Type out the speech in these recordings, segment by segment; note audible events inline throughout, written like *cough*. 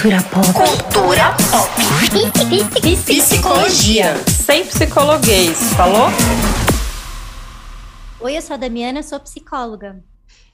Cultura pop. Cultura pop. Psicologia. Sem psicologuês, falou? Oi, eu sou a Damiana, sou psicóloga.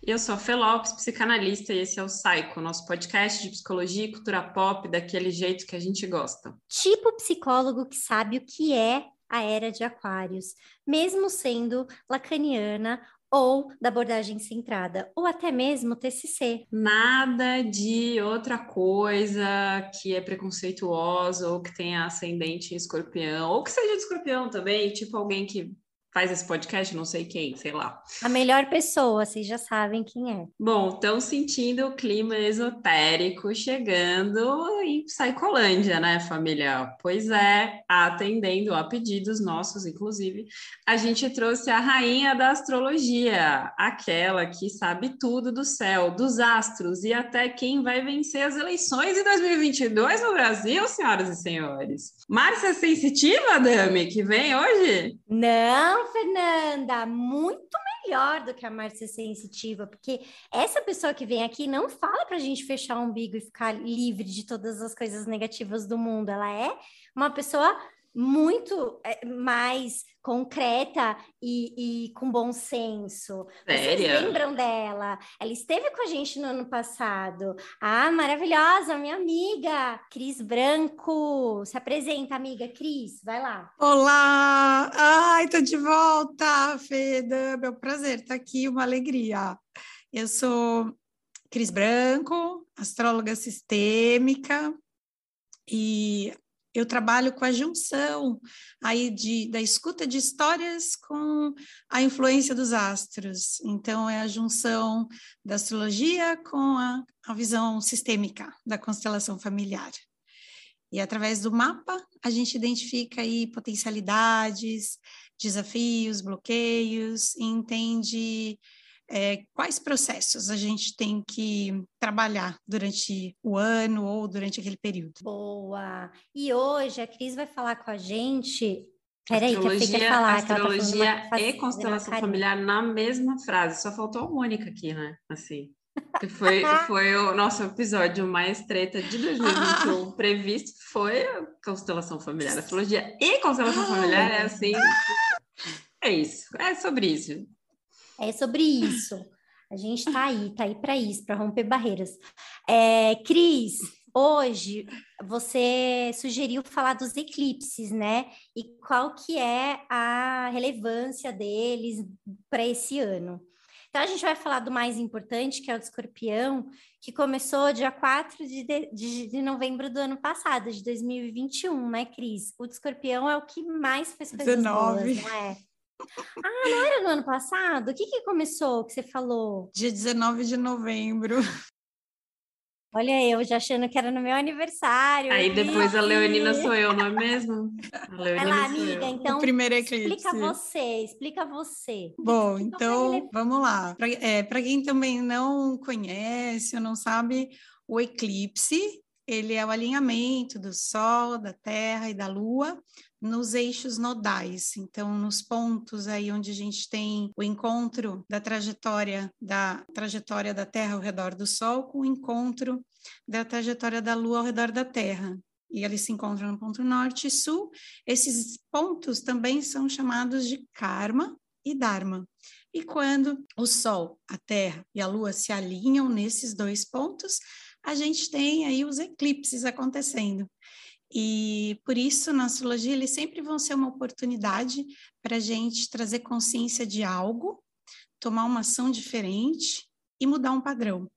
Eu sou a Fê Lopes, psicanalista, e esse é o Psycho, nosso podcast de psicologia e cultura pop daquele jeito que a gente gosta. Tipo psicólogo que sabe o que é a era de Aquários, mesmo sendo lacaniana ou da abordagem centrada, ou até mesmo TCC. Nada de outra coisa que é preconceituosa ou que tenha ascendente em escorpião, ou que seja de escorpião também, tipo alguém que faz esse podcast, não sei quem, sei lá. A melhor pessoa, vocês já sabem quem é. Bom, estão sentindo o clima esotérico chegando em Psicolândia, né, família? Pois é, atendendo a pedidos nossos, inclusive, a gente trouxe a rainha da astrologia, aquela que sabe tudo do céu, dos astros e até quem vai vencer as eleições em 2022 no Brasil, senhoras e senhores. Márcia Sensitiva, Dami, que vem hoje? Não, Fernanda, muito melhor do que a Márcia Sensitiva, porque essa pessoa que vem aqui não fala para a gente fechar o umbigo e ficar livre de todas as coisas negativas do mundo. Ela é uma pessoa muito é, mais concreta e, e, com bom senso. Sério? Vocês lembram dela? Ela esteve com a gente no ano passado. Ah, maravilhosa, minha amiga, Cris Branco. Se apresenta, amiga. Cris, vai lá. Olá! Ai, tô de volta, Feda. Meu prazer estar tá aqui, uma alegria. Eu sou Cris Branco, astróloga sistêmica, e eu trabalho com a junção aí de, da escuta de histórias com a influência dos astros. Então, é a junção da astrologia com a, a visão sistêmica da constelação familiar. E através do mapa, a gente identifica aí potencialidades, desafios, bloqueios, e entende é, quais processos a gente tem que trabalhar durante o ano ou durante aquele período. Boa! E hoje a Cris vai falar com a gente. Peraí, que a Fê quer falar. Tá astrologia tá e constelação familiar na mesma frase. Só faltou a Mônica aqui, né? Assim. Que foi, *laughs* foi o nosso episódio mais treta de 2021 *laughs* previsto, foi a constelação familiar. Astrologia e constelação familiar é assim. É isso, é sobre isso. É sobre isso. A gente está aí, tá aí para isso, para romper barreiras. É, Cris, hoje você sugeriu falar dos eclipses, né? E qual que é a relevância deles para esse ano? Então, a gente vai falar do mais importante, que é o do escorpião, que começou dia 4 de, de, de novembro do ano passado, de 2021, né, Cris? O do escorpião é o que mais fez coisas 19. boas, não é? Ah, não era no ano passado? O que, que começou que você falou? Dia 19 de novembro. Olha, eu já achando que era no meu aniversário. Aí depois a Leonina sou eu, não é mesmo? Vai lá, amiga, então. O primeiro eclipse. Explica você, explica você. Bom, então vamos lá. Para é, quem também não conhece ou não sabe, o eclipse ele é o alinhamento do Sol, da Terra e da Lua nos eixos nodais, então nos pontos aí onde a gente tem o encontro da trajetória da trajetória da Terra ao redor do Sol com o encontro da trajetória da Lua ao redor da Terra. E eles se encontram no ponto norte e sul. Esses pontos também são chamados de karma e dharma. E quando o Sol, a Terra e a Lua se alinham nesses dois pontos, a gente tem aí os eclipses acontecendo. E por isso, na astrologia, eles sempre vão ser uma oportunidade para a gente trazer consciência de algo, tomar uma ação diferente e mudar um padrão.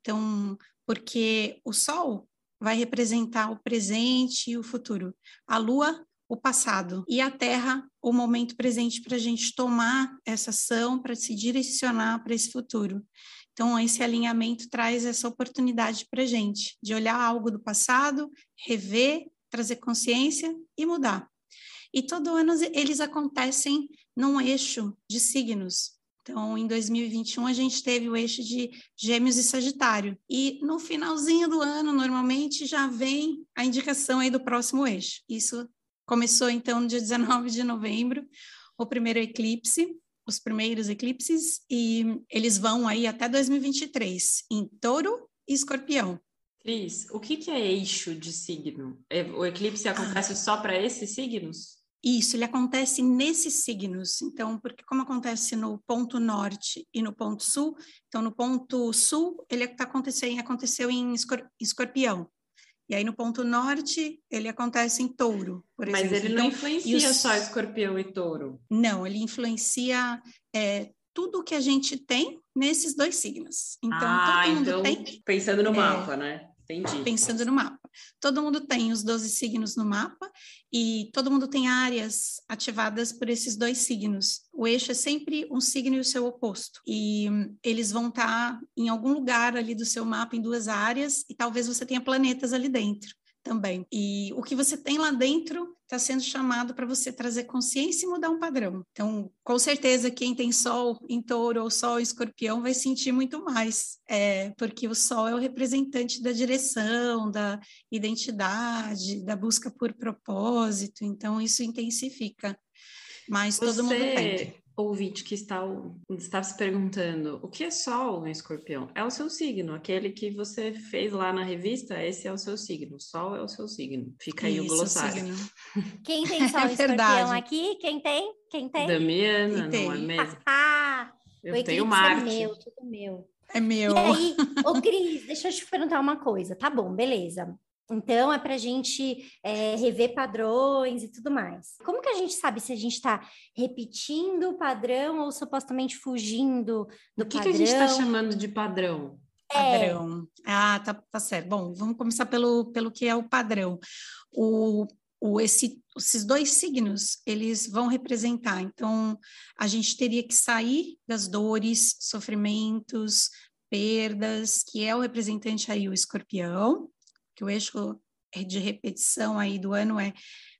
Então, porque o Sol vai representar o presente e o futuro, a Lua, o passado, e a Terra, o momento presente para a gente tomar essa ação, para se direcionar para esse futuro. Então, esse alinhamento traz essa oportunidade para a gente de olhar algo do passado, rever, trazer consciência e mudar. E todo ano eles acontecem num eixo de signos. Então, em 2021, a gente teve o eixo de Gêmeos e Sagitário. E no finalzinho do ano, normalmente, já vem a indicação aí do próximo eixo. Isso começou, então, no dia 19 de novembro, o primeiro eclipse os primeiros eclipses e eles vão aí até 2023 em Touro e Escorpião. Cris, o que, que é eixo de signo? É, o eclipse acontece ah. só para esses signos? Isso, ele acontece nesses signos. Então, porque como acontece no ponto norte e no ponto sul, então no ponto sul ele está acontecendo, aconteceu em escorpião. E aí no ponto norte ele acontece em touro, por Mas exemplo. Mas ele não então, influencia os... só escorpião e touro. Não, ele influencia é, tudo que a gente tem nesses dois signos. Então, ah, todo mundo então, tem. Pensando no é, mapa, né? Entendi. Pensando no mapa. Todo mundo tem os 12 signos no mapa e todo mundo tem áreas ativadas por esses dois signos. O eixo é sempre um signo e o seu oposto. E eles vão estar em algum lugar ali do seu mapa, em duas áreas, e talvez você tenha planetas ali dentro também. E o que você tem lá dentro está sendo chamado para você trazer consciência e mudar um padrão. Então, com certeza, quem tem Sol em Touro ou Sol em Escorpião vai sentir muito mais, é, porque o Sol é o representante da direção, da identidade, da busca por propósito. Então, isso intensifica. Mas você... todo mundo tem ouvinte que está, está se perguntando o que é Sol no escorpião? É o seu signo, aquele que você fez lá na revista, esse é o seu signo. Sol é o seu signo. Fica aí Isso, o glossário. *laughs* Quem tem Sol é escorpião aqui? Quem tem? Quem tem? Damiana, não é *laughs* mesmo? eu tenho é Marte. É meu, tudo meu. É meu. E aí, ô *laughs* Cris, deixa eu te perguntar uma coisa. Tá bom, beleza. Então, é para a gente é, rever padrões e tudo mais. Como que a gente sabe se a gente está repetindo o padrão ou supostamente fugindo do o que padrão? O que a gente está chamando de padrão? É. Padrão. Ah, tá, tá certo. Bom, vamos começar pelo, pelo que é o padrão. O, o, esse, esses dois signos, eles vão representar. Então, a gente teria que sair das dores, sofrimentos, perdas, que é o representante aí, o escorpião, que o eixo de repetição aí do ano é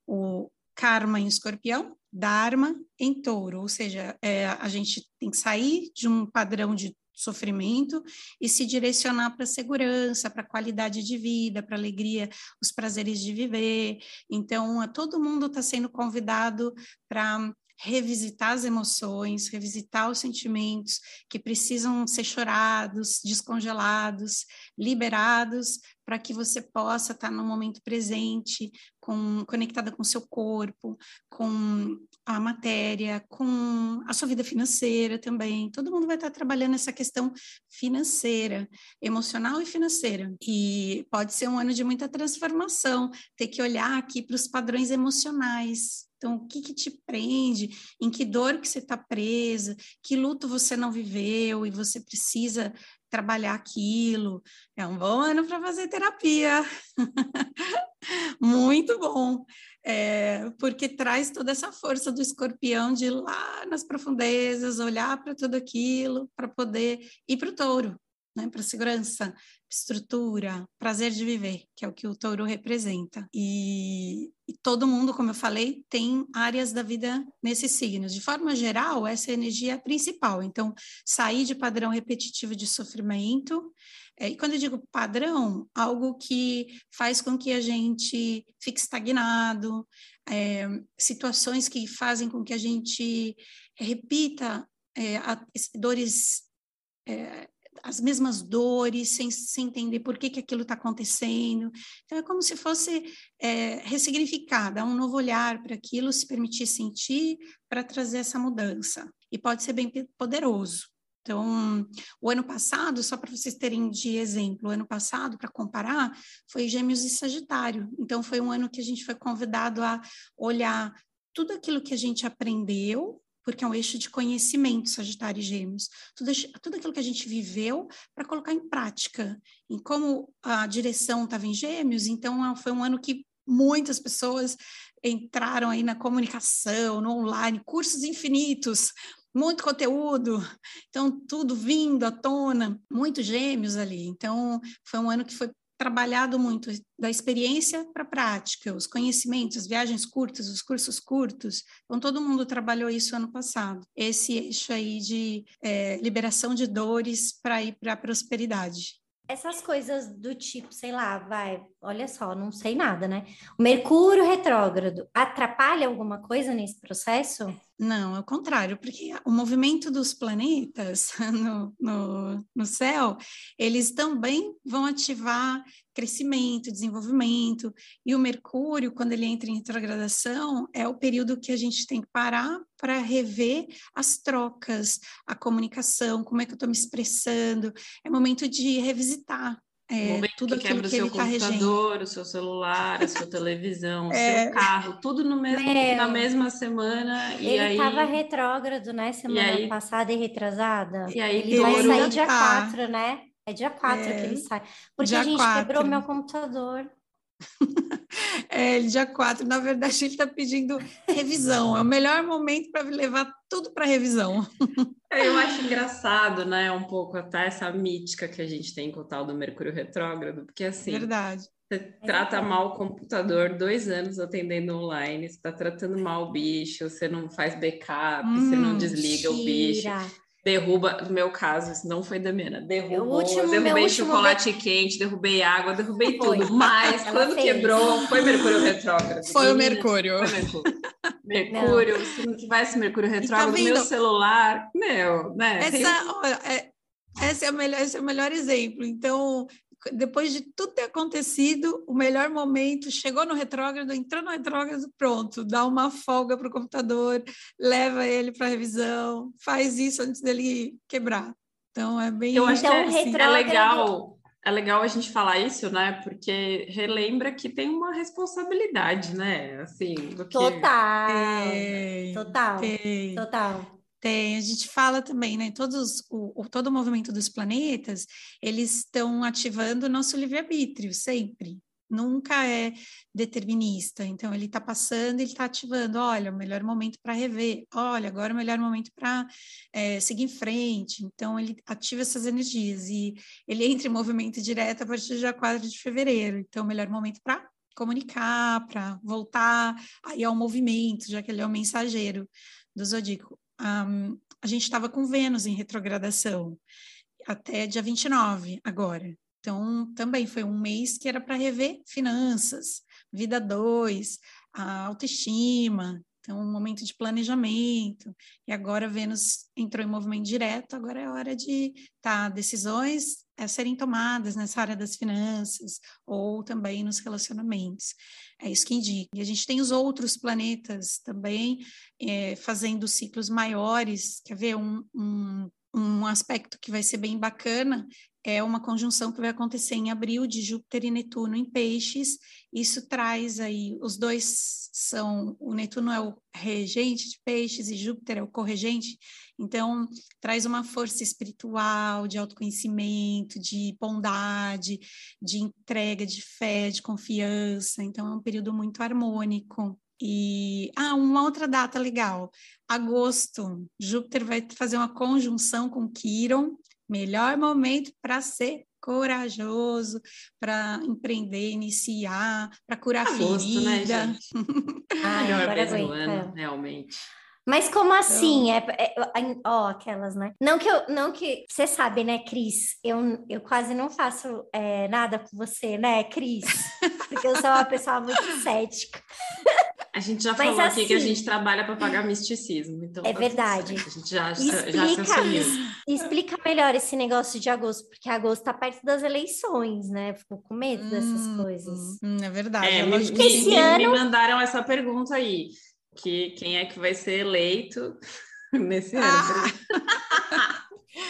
o karma em escorpião, dharma em touro, ou seja, é, a gente tem que sair de um padrão de sofrimento e se direcionar para a segurança, para a qualidade de vida, para a alegria, os prazeres de viver. Então, todo mundo está sendo convidado para revisitar as emoções, revisitar os sentimentos que precisam ser chorados, descongelados, liberados, para que você possa estar no momento presente, com, conectada com seu corpo, com a matéria, com a sua vida financeira também. Todo mundo vai estar trabalhando essa questão financeira, emocional e financeira. E pode ser um ano de muita transformação, ter que olhar aqui para os padrões emocionais, então, o que, que te prende? Em que dor que você está presa? Que luto você não viveu e você precisa trabalhar aquilo? É um bom ano para fazer terapia. *laughs* Muito bom. É, porque traz toda essa força do escorpião de ir lá nas profundezas, olhar para tudo aquilo, para poder ir para o touro, né, para segurança, estrutura, prazer de viver, que é o que o touro representa. E, e, todo mundo, como eu falei, tem áreas da vida nesses signos. De forma geral, essa energia é principal. Então, sair de padrão repetitivo de sofrimento. É, e quando eu digo padrão, algo que faz com que a gente fique estagnado, é, situações que fazem com que a gente repita é, a, dores é, as mesmas dores, sem, sem entender por que, que aquilo está acontecendo. Então, é como se fosse é, ressignificar, dar um novo olhar para aquilo, se permitir sentir, para trazer essa mudança. E pode ser bem poderoso. Então, o ano passado, só para vocês terem de exemplo, o ano passado, para comparar, foi Gêmeos e Sagitário. Então, foi um ano que a gente foi convidado a olhar tudo aquilo que a gente aprendeu porque é um eixo de conhecimento, Sagitário e Gêmeos. Tudo, tudo aquilo que a gente viveu para colocar em prática. E como a direção estava em Gêmeos, então ah, foi um ano que muitas pessoas entraram aí na comunicação, no online, cursos infinitos, muito conteúdo, então tudo vindo à tona, muitos gêmeos ali. Então foi um ano que foi trabalhado muito da experiência para a prática, os conhecimentos, as viagens curtas, os cursos curtos. Então, todo mundo trabalhou isso ano passado. Esse eixo aí de é, liberação de dores para ir para a prosperidade. Essas coisas do tipo, sei lá, vai, olha só, não sei nada, né? O Mercúrio retrógrado atrapalha alguma coisa nesse processo? Não, é o contrário, porque o movimento dos planetas *laughs* no, no, no céu, eles também vão ativar crescimento, desenvolvimento, e o Mercúrio, quando ele entra em retrogradação, é o período que a gente tem que parar para rever as trocas, a comunicação, como é que eu estou me expressando, é momento de revisitar é, tudo que quebra o seu tá computador, o seu celular, a sua televisão, o é. seu carro, tudo no mesmo, na mesma semana. Ele estava retrógrado, né? Semana aí, passada e retrasada. E aí, ele vai sair dia 4, né? É dia 4 é, que ele sai. Porque a gente 4. quebrou meu computador. *laughs* é, dia 4, na verdade, ele está pedindo revisão. É o melhor momento para levar tudo para revisão. É, eu acho engraçado, né? Um pouco até essa mítica que a gente tem com o tal do Mercúrio retrógrado, porque assim. Verdade. Você trata mal o computador dois anos atendendo online, você está tratando mal o bicho, você não faz backup, hum, você não hum, desliga tira. o bicho derruba, no meu caso, isso não foi da Mena, derrubou, último, derrubei chocolate quente, derrubei água, derrubei *laughs* foi. tudo, mas Ela quando fez. quebrou, foi Mercúrio retrógrado. Foi o Mercúrio. Foi Mercúrio. Mercúrio, não. se não tivesse Mercúrio tá retrógrado, tá meu celular, meu, né? Essa, olha, é, esse é, o melhor, esse é o melhor exemplo. Então, depois de tudo ter acontecido, o melhor momento, chegou no retrógrado, entrou no retrógrado, pronto, dá uma folga para o computador, leva ele para revisão, faz isso antes dele quebrar. Então é bem. Eu acho então, que é, assim, é legal. É legal a gente falar isso, né? Porque relembra que tem uma responsabilidade, né? Assim, do que... Total. Tem, total. Tem. Total. Tem, a gente fala também, né? Todos, o, o, todo o movimento dos planetas, eles estão ativando o nosso livre-arbítrio, sempre. Nunca é determinista. Então, ele está passando, ele está ativando. Olha, o melhor momento para rever. Olha, agora é o melhor momento para é, seguir em frente. Então, ele ativa essas energias. E ele entra em movimento direto a partir do dia 4 de fevereiro. Então, o melhor momento para comunicar, para voltar aí ao movimento, já que ele é o mensageiro do zodíaco um, a gente estava com Vênus em retrogradação até dia 29 agora. Então, também foi um mês que era para rever finanças, vida 2, a autoestima, então, um momento de planejamento. E agora Vênus entrou em movimento direto, agora é hora de tá, decisões a serem tomadas nessa área das finanças ou também nos relacionamentos. É isso que indica. E a gente tem os outros planetas também é, fazendo ciclos maiores. Quer ver um, um, um aspecto que vai ser bem bacana é uma conjunção que vai acontecer em abril de Júpiter e Netuno em Peixes. Isso traz aí, os dois são, o Netuno é o regente de Peixes e Júpiter é o corregente, então traz uma força espiritual, de autoconhecimento, de bondade, de entrega, de fé, de confiança. Então é um período muito harmônico. E ah, uma outra data legal. Agosto, Júpiter vai fazer uma conjunção com Quiron melhor momento para ser corajoso, para empreender, iniciar, para curar Agosto, né, ferida. Né, *laughs* Ai, melhor mês do ano, realmente. Mas como assim? É, é, ó, aquelas, né? Não que eu, não que você sabe, né, Cris? Eu, eu quase não faço é, nada com você, né, Cris? Porque eu sou uma pessoa muito cética. *laughs* A gente já Mas falou assim, aqui que a assim gente trabalha para pagar misticismo. Então é tá verdade. A gente já, explica, já se. Explica melhor esse negócio de agosto, porque agosto está perto das eleições, né? Ficou com medo hum, dessas coisas. Hum, é verdade. É, me, me, me, ano... me mandaram essa pergunta aí. Que quem é que vai ser eleito *laughs* nesse ano?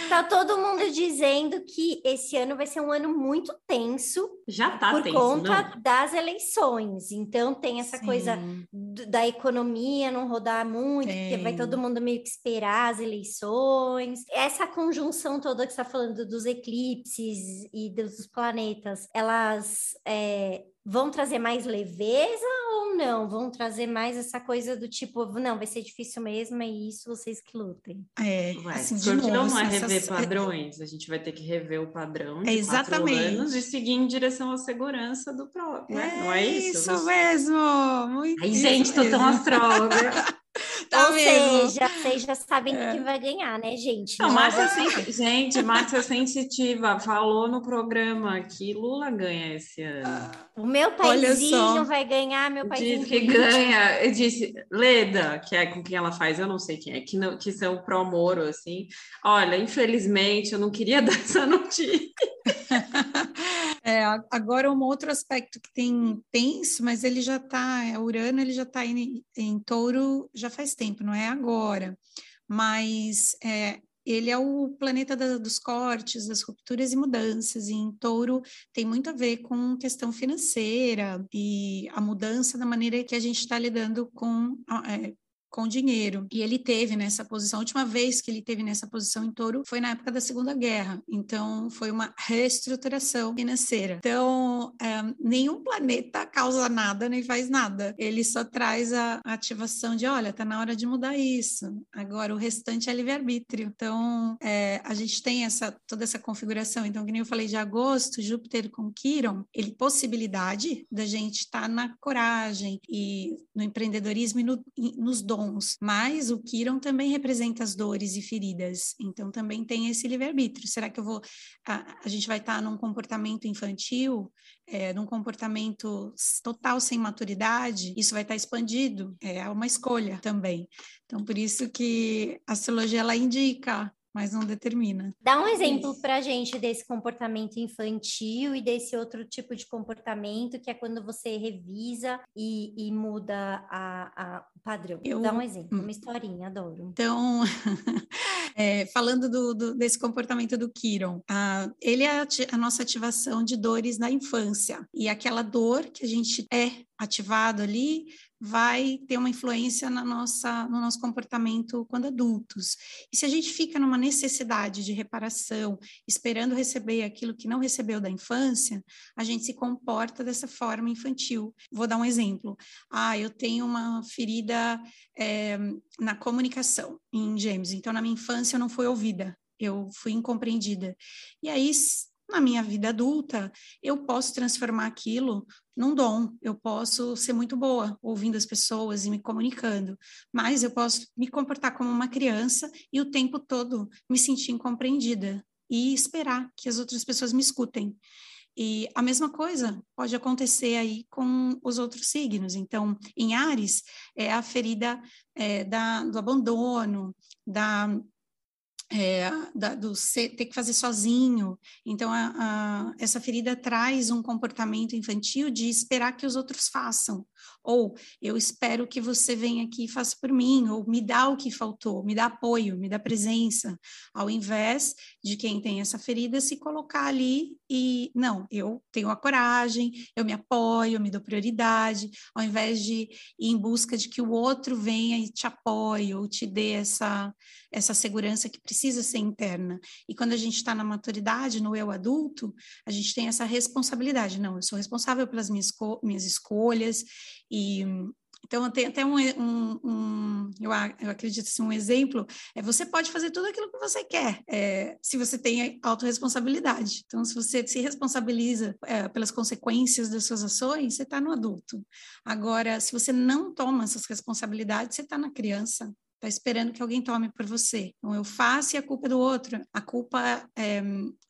Tá todo mundo dizendo que esse ano vai ser um ano muito tenso. Já tá por tenso, conta não? das eleições. Então tem essa Sim. coisa da economia não rodar muito, tem. porque vai todo mundo meio que esperar as eleições. Essa conjunção toda que está falando dos eclipses e dos planetas, elas é, vão trazer mais leveza ou não? Vão trazer mais essa coisa do tipo, não, vai ser difícil mesmo, é isso, vocês que lutem. É, assim, de novo, não é rever essas... padrões, a gente vai ter que rever o padrão de é exatamente. anos e seguir em direção à segurança do próprio, né? É não é isso? Isso mesmo! Muito Ai, gente, tô tão astróloga. *laughs* Tá Ou mesmo. seja, vocês já sabem É. que vai ganhar, né, gente? Não, Márcia é- Sen- gente, Márcia Sensitiva falou no programa que Lula ganha esse ano. O meu paizinho vai ganhar, meu paizinho. Diz que ganha, eu disse, Leda, que é com quem ela faz, eu não sei quem é, que, não, que são pró-moro, assim. Olha, infelizmente, eu não queria *laughs* dar essa notícia. É, agora um outro aspecto que tem tenso, mas ele já está, Urano ele já está em, em touro já faz tempo, não é agora, mas é, ele é o planeta da- dos cortes, das rupturas e mudanças, e em touro tem muito a ver com questão financeira e a mudança da maneira que a gente está lidando com é, com dinheiro. E ele teve nessa posição, a última vez que ele teve nessa posição em touro foi na época da Segunda Guerra. Então, foi uma reestruturação financeira. Então, é, nenhum planeta causa nada nem faz nada. Ele só traz a ativação de, olha, tá na hora de mudar isso. Agora, o restante é livre-arbítrio. Então, é, a gente tem essa, toda essa configuração. Então, que nem eu falei de agosto, Júpiter com Quiron, ele possibilidade da gente estar na coragem e no empreendedorismo e no- e nos dons. Mas o Quiron também representa as dores e feridas. Então, também tem esse livre-arbítrio. Será que eu vou... A, a gente vai estar num comportamento infantil, é, num comportamento total sem maturidade? Isso vai estar expandido. É uma escolha também. Então, por isso que a astrologia, ela indica, mas não determina. Dá um exemplo pra gente desse comportamento infantil e desse outro tipo de comportamento, que é quando você revisa e, e muda a, a- o padrão. Eu- Dá um exemplo, hum. uma historinha, adoro. Então, *laughs* é, falando do- do- desse comportamento do Kiron, ah, ele é a, a nossa ativação de dores na infância. E aquela dor que a gente é ativado ali vai ter uma influência na nossa, no nosso comportamento quando adultos. E se a gente fica numa necessidade de reparação, esperando receber aquilo que não recebeu da infância, a gente se comporta dessa forma infantil. Vou dar um exemplo. Ah, eu tenho uma ferida é, na comunicação em Gêmeos. Então, na minha infância, eu não fui ouvida, eu fui incompreendida. E aí, na minha vida adulta, eu posso transformar aquilo num dom. Eu posso ser muito boa ouvindo as pessoas e me comunicando, mas eu posso me comportar como uma criança e o tempo todo me sentir incompreendida e esperar que as outras pessoas me escutem. E a mesma coisa pode acontecer aí com os outros signos. Então, em Ares, é a ferida é, da, do abandono, da, é, da- do ser- ter que fazer sozinho. Então, a- a- essa ferida traz um comportamento infantil de esperar que os outros façam. Ou eu espero que você venha aqui e faça por mim, ou me dá o que faltou, me dá apoio, me dá presença, ao invés de quem tem essa ferida se colocar ali e não, eu tenho a coragem, eu me apoio, eu me dou prioridade, ao invés de ir em busca de que o outro venha e te apoie ou te dê essa essa segurança que precisa ser interna. E quando a gente está na maturidade, no eu adulto, a gente tem essa responsabilidade. Não, eu sou responsável pelas minhas, esco- minhas escolhas. E então tem até um, um, um- eu, acredito assim, um exemplo é você pode fazer tudo aquilo que você quer, é, se você tem autorresponsabilidade. Então, se você se responsabiliza é, pelas consequências das suas ações, você está no adulto. Agora, se você não toma essas responsabilidades, você está na criança. Está esperando que alguém tome por você. Então, eu faço e a culpa é do outro. A culpa, é, a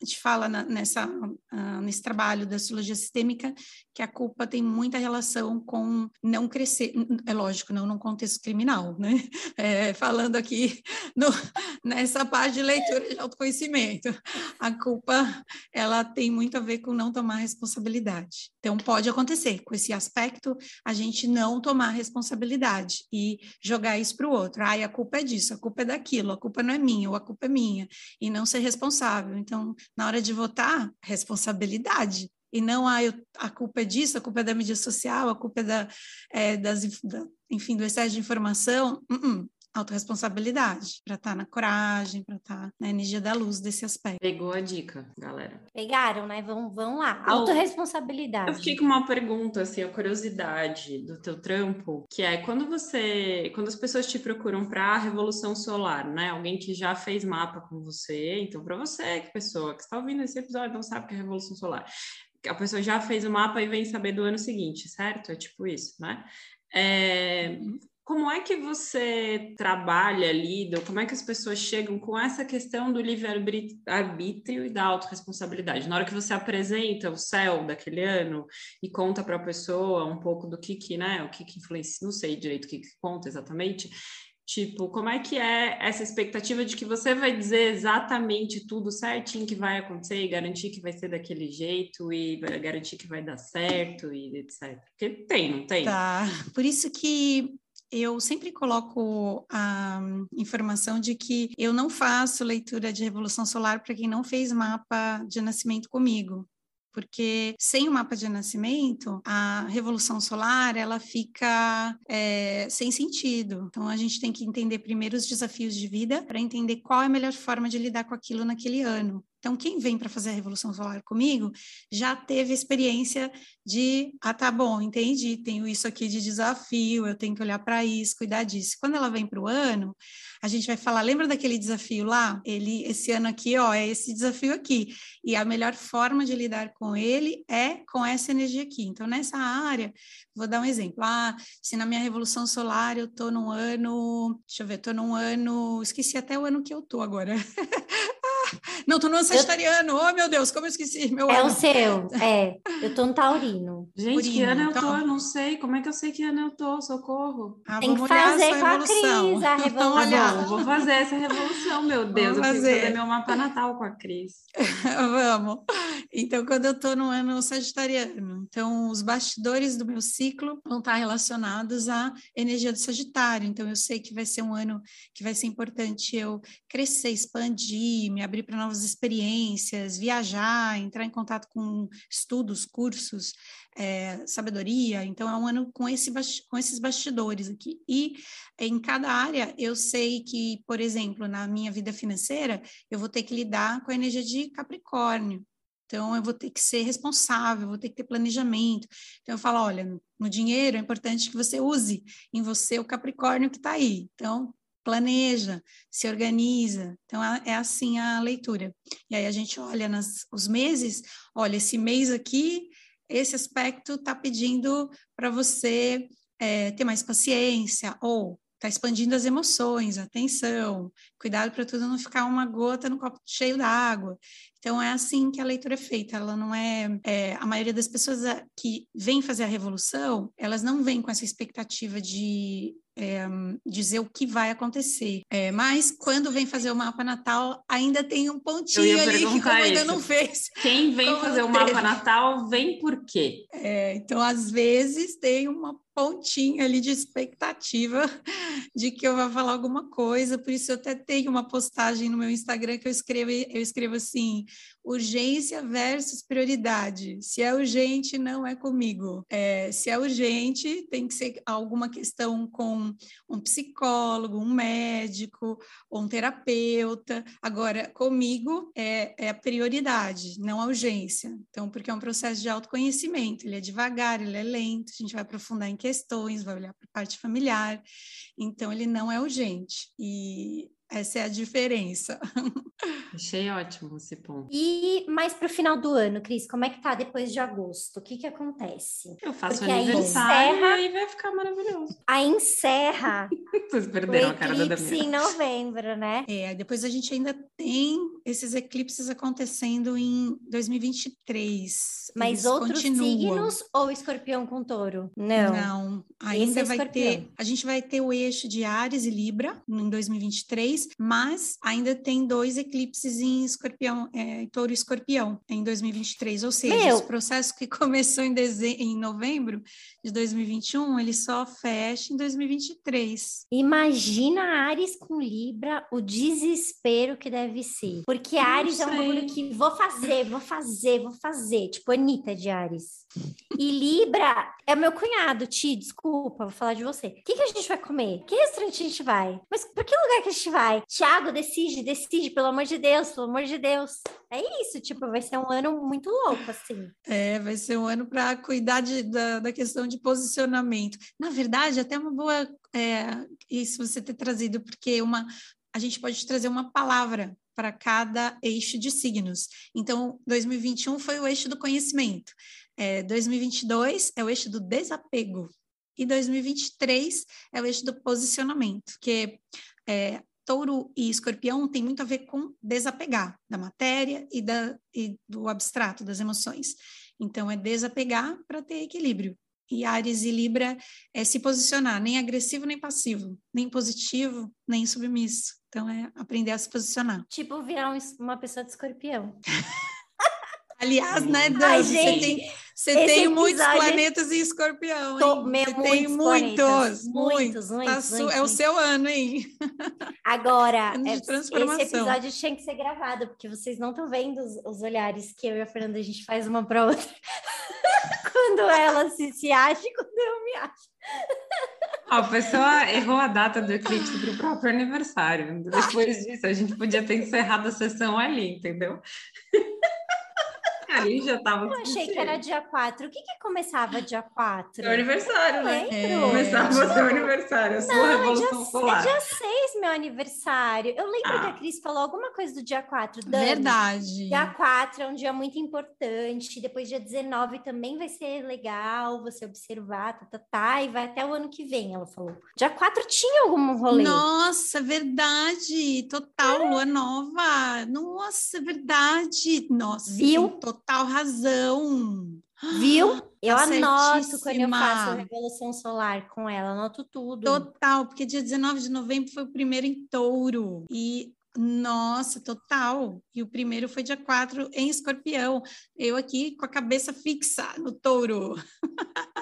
gente fala na- nessa, ah, nesse trabalho da astrologia sistêmica, que a culpa tem muita relação com não crescer. É lógico, não num contexto criminal, né? *laughs* É, falando aqui *laughs* no, nessa parte de leitura de autoconhecimento. A culpa, ela tem muito a ver com não tomar responsabilidade. Então, pode acontecer com esse aspecto, a gente não tomar responsabilidade e jogar isso para o outro. Ai, a culpa é disso, a culpa é daquilo, a culpa não é minha, ou a culpa é minha, e não ser responsável. Então, na hora de votar, responsabilidade. E não, ah, eu, a culpa é disso, a culpa é da mídia social, a culpa é, da, é, das, da- enfim, do excesso de informação. Uh-uh. Autoresponsabilidade, para estar na coragem, para estar na energia da luz desse aspecto. Pegou a dica, galera. Pegaram, né? Vão, vão lá. Bom, Autoresponsabilidade. Eu fiquei com uma pergunta, assim, a curiosidade do teu trampo, que é quando você, quando as pessoas te procuram para a Revolução Solar, né? Alguém que já fez mapa com você, então para você, que pessoa que está ouvindo esse episódio não sabe o que é Revolução Solar, a pessoa já fez o mapa e vem saber do ano seguinte, certo? É tipo isso, né? É, Como é que você trabalha, lida, como é que as pessoas chegam com essa questão do livre-arbítrio e da autorresponsabilidade? Na hora que você apresenta o céu daquele ano e conta para a pessoa um pouco do que que, né, o que que influencia, não sei direito o que que conta exatamente, Tipo, como é que é essa expectativa de que você vai dizer exatamente tudo certinho que vai acontecer e garantir que vai ser daquele jeito e garantir que vai dar certo e etc. Porque tem, não tem? Tá. Por isso que eu sempre coloco a informação de que eu não faço leitura de revolução solar para quem não fez mapa de nascimento comigo porque sem o mapa de nascimento, a revolução solar ela fica é, sem sentido. Então a gente tem que entender primeiro os desafios de vida para entender qual é a melhor forma de lidar com aquilo naquele ano. Então, quem vem para fazer a Revolução Solar comigo já teve experiência de, ah, tá bom, entendi, tenho isso aqui de desafio, eu tenho que olhar para isso, cuidar disso. Quando ela vem para o ano, a gente vai falar, lembra daquele desafio lá? Ele, esse ano aqui, ó, é esse desafio aqui. E a melhor forma de lidar com ele é com essa energia aqui. Então, nessa área, vou dar um exemplo. Ah, se na minha Revolução Solar eu estou num ano, deixa eu ver, estou num ano, esqueci até o ano que eu estou agora. *laughs* Não, tô no sagitariano. Eu... Oh, meu Deus, como eu esqueci meu É ano. o seu, *laughs* é. Eu tô no taurino. Gente, Taurino, que ano eu então... tô? Não sei. Como é que eu sei que ano eu tô? Socorro. Ah, Tem que fazer com a Cris a *laughs* revolução. vou fazer essa revolução, meu Deus. Vamos eu fazer. fazer meu mapa natal com a Cris. *laughs* Vamos. Então, quando eu tô no ano sagitariano, então os bastidores do meu ciclo vão estar relacionados à energia do Sagitário. Então, eu sei que vai ser um ano que vai ser importante eu crescer, expandir, me abrir para novas experiências, viajar, entrar em contato com estudos, cursos, é, sabedoria. Então, é um ano com, esse, com esses bastidores aqui. E em cada área, eu sei que, por exemplo, na minha vida financeira, eu vou ter que lidar com a energia de Capricórnio. Então, eu vou ter que ser responsável, vou ter que ter planejamento. Então, eu falo: olha, no dinheiro é importante que você use em você o Capricórnio que está aí. Então, planeja, se organiza. Então, é assim a leitura. E aí a gente olha nas, os meses, olha, esse mês aqui, esse aspecto está pedindo para você é, ter mais paciência, ou está expandindo as emoções, atenção, cuidado para tudo não ficar uma gota no copo cheio d'água. Então é assim que a leitura é feita. Ela não é, é, a maioria das pessoas que vem fazer a revolução, elas não vêm com essa expectativa de é, dizer o que vai acontecer. É, mas quando vem fazer o mapa natal, ainda tem um pontinho ali que como ainda não fez. Quem vem fazer o mapa natal vem por quê? É, então, às vezes, tem uma pontinha ali de expectativa *laughs* de que eu vá falar alguma coisa, por isso eu até tenho uma postagem no meu Instagram que eu escrevo, eu escrevo assim, urgência versus prioridade. Se é urgente, não é comigo. É, se é urgente, tem que ser alguma questão com um psicólogo, um médico, ou um terapeuta. Agora, comigo é, é a prioridade, não a urgência. Então, porque é um processo de autoconhecimento, ele é devagar, ele é lento, a gente vai aprofundar em questões, vai olhar para a parte familiar, então ele não é urgente. E essa é a diferença. *laughs* Achei ótimo esse ponto. E mais para o final do ano, Cris, como é que tá depois de agosto? O que que acontece? Eu faço Porque aniversário encerra... e vai ficar maravilhoso. Aí encerra. *laughs* Vocês perderam a cara da Damiana. em novembro, né? É, depois a gente ainda tem esses eclipses acontecendo em 2023. Mas Eles outros continuam. signos ou escorpião com touro? Não. Não, ainda é vai escorpião. ter. A gente vai ter o eixo de Ares e Libra em 2023, mas ainda tem dois eclipses em escorpião, é, touro e escorpião em 2023. Ou seja, Meu. esse processo que *laughs* começou em, dezembro, em novembro de 2021, ele só fecha em 2023. Imagina Ares com Libra, o desespero que deve ser. Porque Ares é um bagulho que vou fazer, vou fazer, vou fazer. Tipo, Anitta de Ares. E Libra é meu cunhado, Ti, desculpa, vou falar de você. O que, que a gente vai comer? Que restaurante a gente vai? Mas por que lugar que a gente vai? Tiago, decide, decide, pelo amor de Deus, pelo amor de Deus. É isso, tipo, vai ser um ano muito louco, assim. É, vai ser um ano para cuidar de, da, da questão de posicionamento. Na verdade, até uma boa é, isso você ter trazido, porque uma, a gente pode trazer uma palavra para cada eixo de signos. Então, 2021 foi o eixo do conhecimento. É, 2022 é o eixo do desapego. E 2023 é o eixo do posicionamento, que é, touro e escorpião tem muito a ver com desapegar da matéria e, da, e do abstrato, das emoções. Então, é desapegar para ter equilíbrio. E Ares e Libra é se posicionar, nem agressivo nem passivo, nem positivo nem submisso. Então, é aprender a se posicionar. Tipo, virar uma pessoa de escorpião. *laughs* Aliás, né, Dan, Ai, você tem, você tem muitos planetas em escorpião, tô, meu, você muitos tem muitos, muitos, muitos, muitos, tá muitos, É o seu ano, hein? Agora, *laughs* ano é, esse episódio tinha que ser gravado, porque vocês não estão vendo os, os, olhares que eu e a Fernanda a gente faz uma para outra. *laughs* quando ela se, se acha e quando eu me acho. a pessoa errou a data do eclipse para o próprio aniversário. Depois disso, a gente podia ter encerrado a sessão ali, entendeu? Ali já tava. Eu achei que era dia 4. O que que começava dia 4? Seu aniversário, né? É. Começava o seu aniversário, a sua não, revolução é dia, solar. É dia 6, meu aniversário. Eu lembro ah. que a Cris falou alguma coisa do dia 4. Dani, Verdade. Dia 4 é um dia muito importante. Depois, dia 19 também vai ser legal você observar, tá, tá, tá, e vai até o ano que vem, ela falou. Dia 4 tinha algum rolê. Nossa, verdade. Total, é. lua nova. Nossa, verdade. Nossa, viu? Total razão. Viu? Eu tá anoto quando eu faço a Revolução Solar com ela, anoto tudo. Total, porque dia 19 de novembro foi o primeiro em touro. E, nossa, total. E o primeiro foi dia 4 em escorpião. Eu aqui com a cabeça fixa no touro.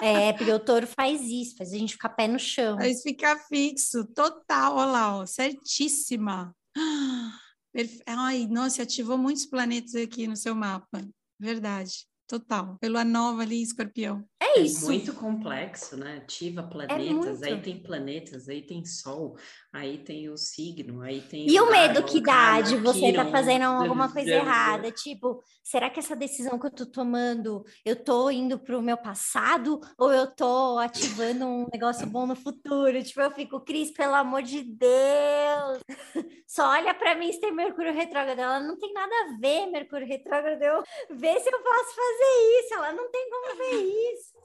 É, porque o touro faz isso, faz a gente ficar pé no chão. Faz ficar fixo, total. Olha lá, ó, certíssima. *gasps* Ai, nossa, ativou muitos planetas aqui no seu mapa. Verdade. Total. Pela nova ali, escorpião. É isso. É muito complexo, né? Ativa é planetas, é aí tem planetas, aí tem sol, aí tem o signo, aí tem. E o, o medo que dá de você estar tá fazendo alguma coisa errada? Tipo, será que essa decisão que eu tô tomando, eu tô indo pro meu passado ou eu tô ativando um negócio bom no futuro? Tipo, eu fico, Cris, pelo amor de Deus, *laughs* só olha para mim se tem Mercúrio retrógrado. Ela não tem nada a ver, Mercúrio retrógrado. Eu ver se eu posso fazer isso. Ela não tem como ver isso.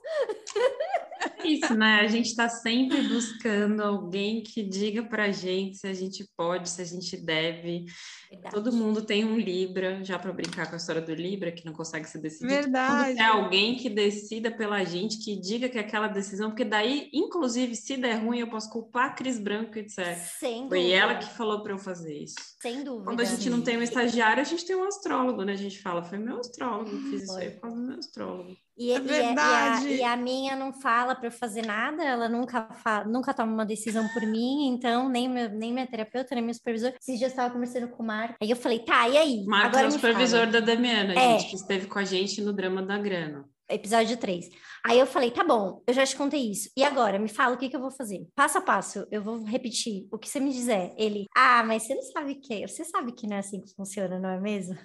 Isso, né? A gente está sempre buscando alguém que diga para a gente se a gente pode, se a gente deve. Verdade. Todo mundo tem um Libra, já para brincar com a história do Libra, que não consegue se decidir. Verdade. É alguém que decida pela gente, que diga que aquela decisão, porque daí, inclusive, se der ruim, eu posso culpar a Cris Branco e dizer Sem foi dúvida. ela que falou para eu fazer isso. Sem dúvida. Quando a gente não tem um estagiário, a gente tem um astrólogo, né? A gente fala, foi meu astrólogo que fiz foi. isso aí causa do meu astrólogo. E, é e, e, a, e, a, minha não fala para eu fazer nada, ela nunca, fala, nunca toma uma decisão por mim, então nem, meu, nem minha terapeuta, nem meu supervisor. Esses dias eu estava conversando com o Marco, aí eu falei, tá, e aí? Marco Agora é o supervisor fala. da Damiana, é. gente, que esteve com a gente no drama da grana. Episódio 3. Aí eu falei, tá bom, eu já te contei isso. E agora, me fala o que, que eu vou fazer. Passo a passo, eu vou repetir o que você me dizer. Ele, ah, mas você não sabe que você sabe que não é assim que funciona, não é mesmo?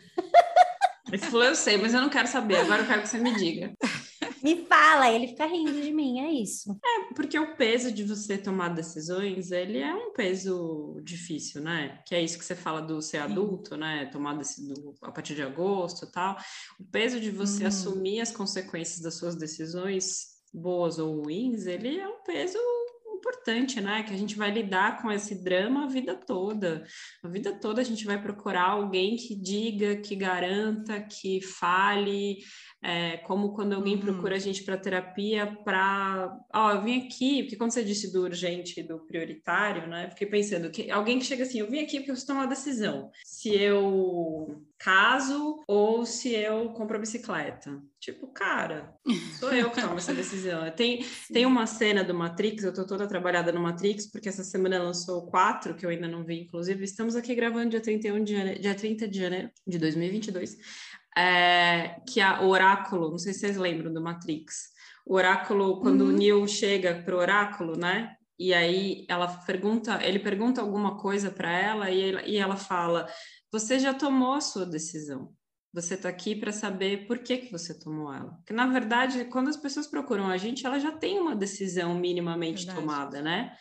Ele falou, eu sei, mas eu não quero saber, agora eu quero que você me diga. Me fala, ele fica rindo de mim, é isso. É, porque o peso de você tomar decisões, ele é um peso difícil, né? Que é isso que você fala do ser adulto, né? Tomar decisão a partir de agosto e tal. O peso de você hum. assumir as consequências das suas decisões, boas ou ruins, ele é um peso importante, né? Que a gente vai lidar com esse drama a vida toda. A vida toda a gente vai procurar alguém que diga, que garanta, que fale, é, como quando alguém uhum. procura a gente para terapia para, ó, oh, eu vim aqui, porque quando você disse do urgente do prioritário, né? Fiquei pensando que alguém que chega assim, eu vim aqui porque eu preciso tomar uma decisão. Se eu caso ou se eu compro a bicicleta. Tipo, cara, sou eu que tomo essa *laughs* decisão. Tem, tem uma cena do Matrix, eu tô toda trabalhada no Matrix, porque essa semana lançou quatro, que eu ainda não vi, inclusive. Estamos aqui gravando dia 31 de janeiro, dia 30 de janeiro de 2022 é, que a, o oráculo, não sei se vocês lembram do Matrix, o oráculo, quando uhum. o Neo chega para o oráculo, né? E aí ela pergunta, ele pergunta alguma coisa para ela e, e ela fala: Você já tomou a sua decisão. Você está aqui para saber por que, que você tomou ela. Porque, na verdade, quando as pessoas procuram a gente, ela já tem uma decisão minimamente verdade. tomada, né?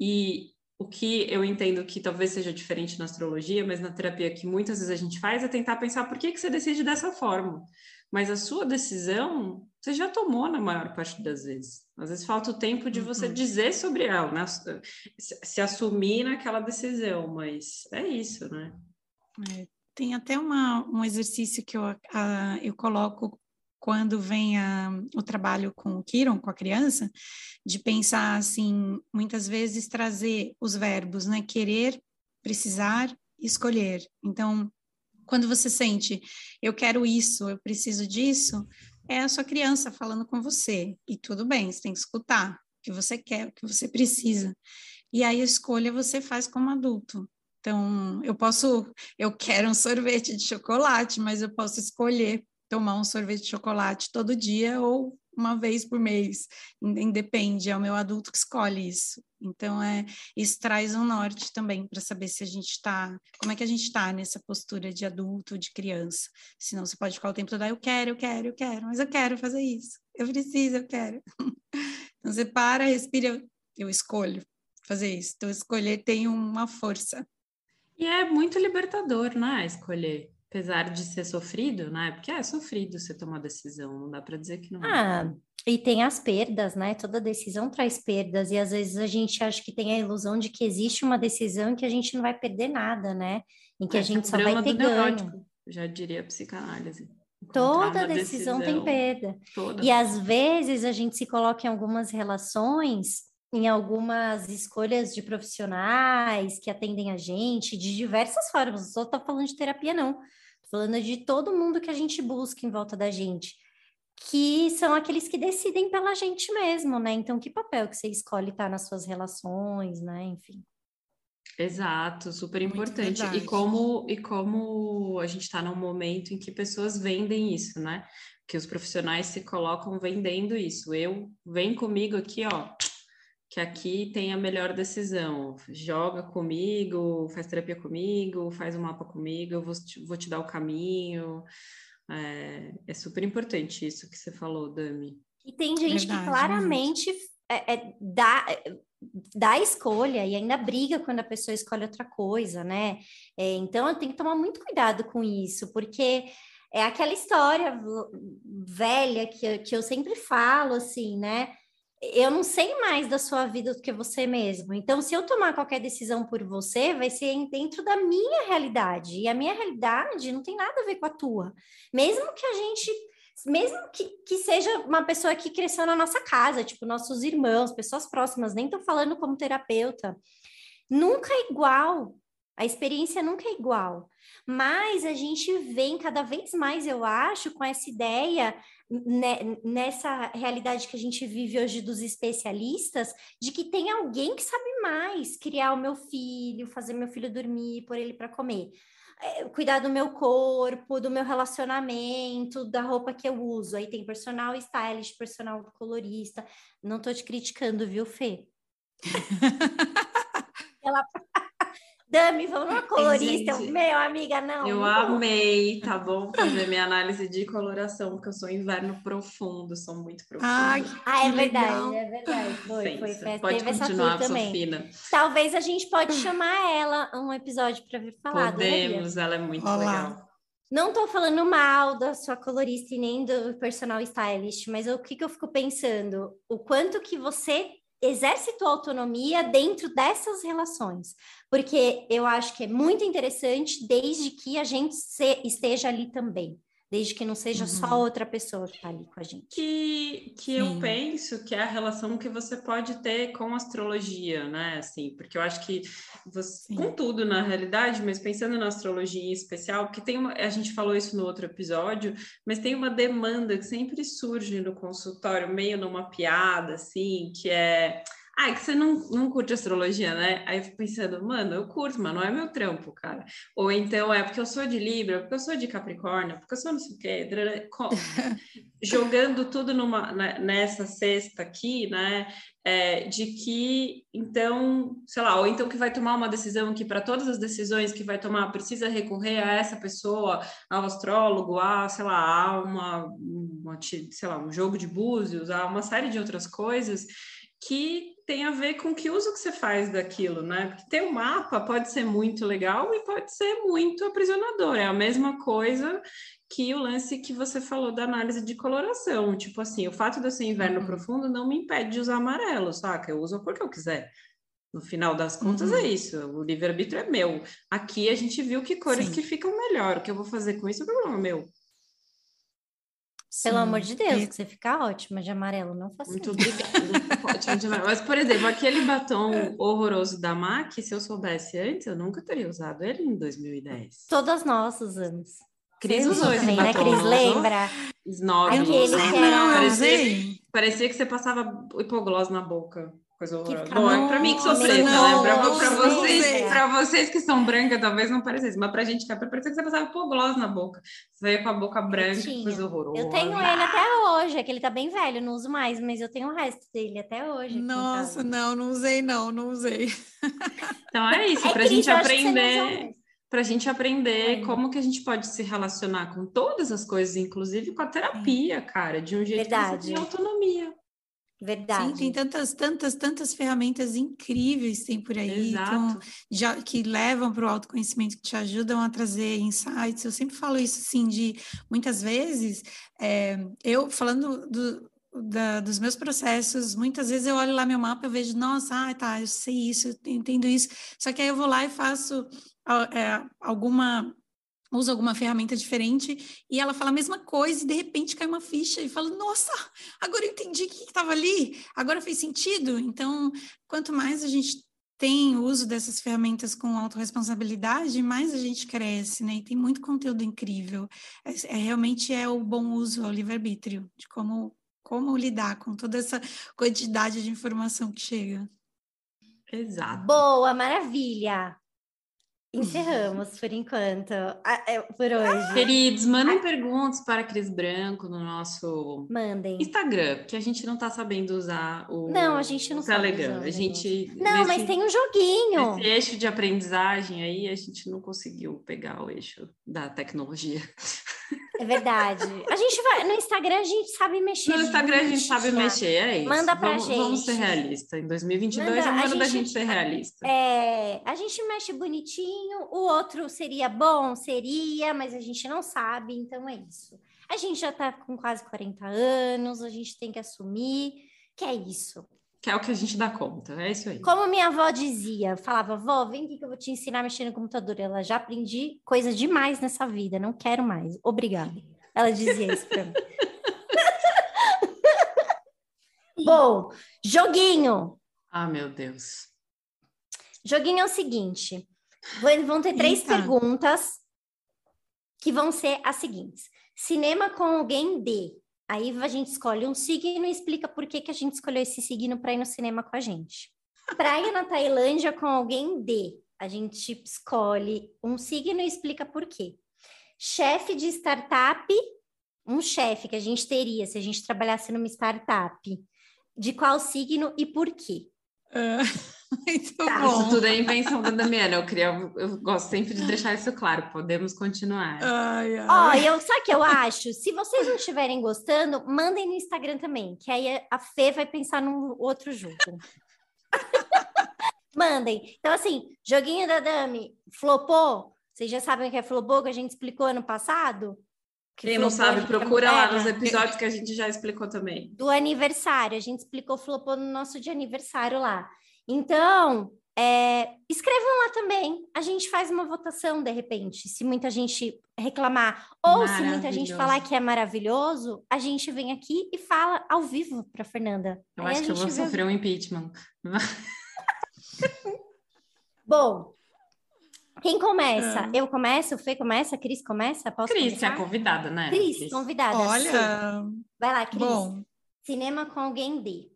E o que eu entendo que talvez seja diferente na astrologia, mas na terapia que muitas vezes a gente faz é tentar pensar por que, que você decide dessa forma. Mas a sua decisão você já tomou na maior parte das vezes. Às vezes falta o tempo de você uhum. dizer sobre ela, né? se, se, assumir naquela decisão, mas é isso, né? É, tem até uma, um exercício que eu, a, eu coloco quando vem a, o trabalho com o Kiron, com a criança, de pensar assim, muitas vezes trazer os verbos, né? Querer, precisar, escolher. Então, quando você sente, eu quero isso, eu preciso disso, é a sua criança falando com você. E tudo bem, você tem que escutar o que você quer, o que você precisa. E aí a escolha você faz como adulto. Então, eu posso, eu quero um sorvete de chocolate, mas eu posso escolher tomar um sorvete de chocolate todo dia ou uma vez por mês, independe, é o meu adulto que escolhe isso. Então, é, isso traz um norte também para saber se a gente está, como é que a gente está nessa postura de adulto, de criança. Senão você pode ficar o tempo todo, ah, eu quero, eu quero, eu quero, mas eu quero fazer isso, eu preciso, eu quero. *laughs* então, você para, respira, eu escolho fazer isso. Então, escolher tem uma força. E é muito libertador, né? Escolher apesar de ser sofrido, né? Porque é sofrido você tomar decisão, não dá para dizer que não. É. Ah, e tem as perdas, né? Toda decisão traz perdas e às vezes a gente acha que tem a ilusão de que existe uma decisão em que a gente não vai perder nada, né? Em que é, a gente só vai ter ganho. Já diria a psicanálise. Toda decisão, decisão, tem perda. Toda. E às vezes a gente se coloca em algumas relações em algumas escolhas de profissionais que atendem a gente de diversas formas. Não só estou falando de terapia, não falando de todo mundo que a gente busca em volta da gente, que são aqueles que decidem pela gente mesmo, né? Então, que papel que você escolhe estar tá nas suas relações, né? Enfim. Exato, super importante. E como, e como a gente está num momento em que pessoas vendem isso, né? Que os profissionais se colocam vendendo isso. Eu, vem comigo aqui, ó, que aqui tem a melhor decisão. Joga comigo, faz terapia comigo, faz um mapa comigo, eu vou te, vou te dar o caminho. É, é, super importante isso que você falou, Dami. E tem gente Verdade, que claramente é, é, dá, dá escolha e ainda briga quando a pessoa escolhe outra coisa, né? É, então eu tenho que tomar muito cuidado com isso, porque é aquela história velha que, que eu sempre falo, assim, né? Eu não sei mais da sua vida do que você mesmo. Então, se eu tomar qualquer decisão por você, vai ser dentro da minha realidade. E a minha realidade não tem nada a ver com a tua. Mesmo que a gente, mesmo que, que seja uma pessoa que cresceu na nossa casa, tipo nossos irmãos, pessoas próximas, nem estou falando como terapeuta, nunca é igual. A experiência nunca é igual. Mas a gente vem cada vez mais, eu acho, com essa ideia nessa realidade que a gente vive hoje dos especialistas, de que tem alguém que sabe mais criar o meu filho, fazer meu filho dormir, pôr ele para comer. É, cuidar do meu corpo, do meu relacionamento, da roupa que eu uso. Aí tem personal stylist, personal colorista. Não tô te criticando, viu, Fê? *laughs* Ela Dami, vamos na colorista. Gente, meu, amiga, não. Eu não. amei, tá bom? Fazer minha análise de coloração, porque eu sou inverno profundo, sou muito profunda. Ai, ah, é verdade, legal. é verdade. Foi, Sim, foi, foi. Pode Teve continuar. Sofina. Talvez a gente pode chamar ela um episódio para vir falar. Podemos, ela é muito Olá. legal. Não estou falando mal da sua colorista e nem do personal stylist, mas o que, que eu fico pensando? O quanto que você exerce tua autonomia dentro dessas relações, porque eu acho que é muito interessante desde que a gente se, esteja ali também desde que não seja uhum. só outra pessoa que está ali com a gente. Que, que eu penso que é a relação que você pode ter com astrologia, né? Assim, porque eu acho que você, com tudo na realidade, mas pensando na astrologia em especial, porque tem uma, a gente falou isso no outro episódio, mas tem uma demanda que sempre surge no consultório, meio numa piada, assim, que é ah, é que você não, não curte astrologia, né? Aí eu fico pensando, mano, eu curto, mas não é meu trampo, cara. Ou então é porque eu sou de Libra, porque eu sou de Capricórnio, porque eu sou não sei o quê. *laughs* Jogando tudo numa, né, nessa cesta aqui, né? É, de que, então, sei lá, ou então que vai tomar uma decisão que para todas as decisões que vai tomar precisa recorrer a essa pessoa, ao astrólogo, a, sei lá, a uma, uma sei lá, um jogo de búzios, a uma série de outras coisas que tem a ver com que uso que você faz daquilo, né? Porque ter um mapa pode ser muito legal e pode ser muito aprisionador. É a mesma coisa que o lance que você falou da análise de coloração. Tipo assim, o fato de eu ser inverno uhum. profundo não me impede de usar amarelo, saca? Eu uso porque eu quiser. No final das contas é uhum. é isso, o livre-arbítrio é meu. Aqui a gente viu que cores Sim. que ficam melhor. O que eu vou fazer com isso é problema meu. Pelo amor de Deus, que você fica ótima de amarelo, não faça Muito obrigada. Mas, por exemplo, aquele batom horroroso da MAC, se eu soubesse antes, eu nunca teria usado ele em 2010. Todas nós usamos. Cris usou esse também, né, batom, né, Cris? Lembra? Snob. Aquele que era... parecia, parecia que você passava hipogloss na boca coisa horrorosa. Bom, é pra mim que sou preta, né? Pra, pra, vocês, pra vocês que são brancas, talvez não parecesse, mas pra gente que é preta, parecia que você passava pô gloss na boca. Você veio com a boca branca, que coisa horrorosa. Eu tenho ele até hoje, é que ele tá bem velho, não uso mais, mas eu tenho o resto dele até hoje. Nossa, não, não usei não, não usei. *laughs* Então é isso, é pra gente aprender para a gente aprender é. como que a gente pode se relacionar com todas as coisas, inclusive com a terapia, cara, de um jeito Verdade. que você tem autonomia. Verdade. Sim, tem tantas, tantas, tantas ferramentas incríveis tem por aí, então, já, que levam para o autoconhecimento, que te ajudam a trazer insights. Eu sempre falo isso, assim, de muitas vezes, é, eu falando do, da, dos meus processos, muitas vezes eu olho lá meu mapa e vejo, nossa, ah, tá, eu sei isso, eu entendo isso. Só que aí eu vou lá e faço é, alguma usa alguma ferramenta diferente e ela fala a mesma coisa e de repente cai uma ficha e fala: Nossa, agora eu entendi o que estava ali, agora fez sentido. Então, quanto mais a gente tem uso dessas ferramentas com autorresponsabilidade, mais a gente cresce, né? E tem muito conteúdo incrível. É, é realmente é o bom uso ao livre-arbítrio, de como, como lidar com toda essa quantidade de informação que chega. Exato. Boa, maravilha. Encerramos por enquanto, é, por hoje. Queridos, mandem perguntas para Cris Branco no nosso mandem. Instagram, que a gente não está sabendo usar o Não, a gente não Telegram. Usar, a gente Não, nesse, mas tem um joguinho. Esse eixo de aprendizagem aí, a gente não conseguiu pegar o eixo da tecnologia. *laughs* É verdade. A gente vai no Instagram, a gente sabe mexer. No Instagram a gente sabe mexer, é isso. Manda pra vamos, gente. Vamos ser realistas. Em 2022 Manda, é o ano da gente ser realista. É, a gente mexe bonitinho, o outro seria bom, seria, mas a gente não sabe, então é isso. A gente já tá com quase 40 anos, a gente tem que assumir que é isso. Que é o que a gente dá conta, é isso aí. Como minha avó dizia, falava, vó, vem aqui que eu vou te ensinar a mexer no computador. Ela já aprendi coisa demais nessa vida, não quero mais. Obrigada. Ela dizia isso para mim. *laughs* Bom, joguinho. Ah, meu Deus. Joguinho é o seguinte: vão ter três Eita. perguntas que vão ser as seguintes: cinema com alguém de Aí a gente escolhe um signo e explica por que, que a gente escolheu esse signo para ir no cinema com a gente. Praia na Tailândia com alguém de. A gente escolhe um signo e explica por quê. Chefe de startup, um chefe que a gente teria se a gente trabalhasse numa startup. De qual signo e por quê? Uh... *laughs* Muito tá. bom. Isso tudo é invenção da Damiana. Eu, queria, eu gosto sempre de deixar isso claro. Podemos continuar. Ai, ai. Ó, eu, sabe o que eu acho? Se vocês não estiverem gostando, mandem no Instagram também, que aí a Fê vai pensar num outro jogo. *laughs* mandem. Então, assim, joguinho da Dami, flopou? Vocês já sabem o que é flopou, que a gente explicou ano passado? Que Quem não sabe, procura lá nos episódios que a gente já explicou também. Do aniversário, a gente explicou flopou no nosso de aniversário lá. Então, é, escrevam lá também. A gente faz uma votação de repente. Se muita gente reclamar ou se muita gente falar que é maravilhoso, a gente vem aqui e fala ao vivo para Fernanda. Eu Aí acho que eu vou sofrer um impeachment. *laughs* Bom, quem começa? É. Eu começo? O Fê começa? A Cris começa? Posso Cris, começar? é convidada, né? Cris, Cris. convidada. Olha. Sim. Vai lá, Cris. Bom. Cinema com alguém de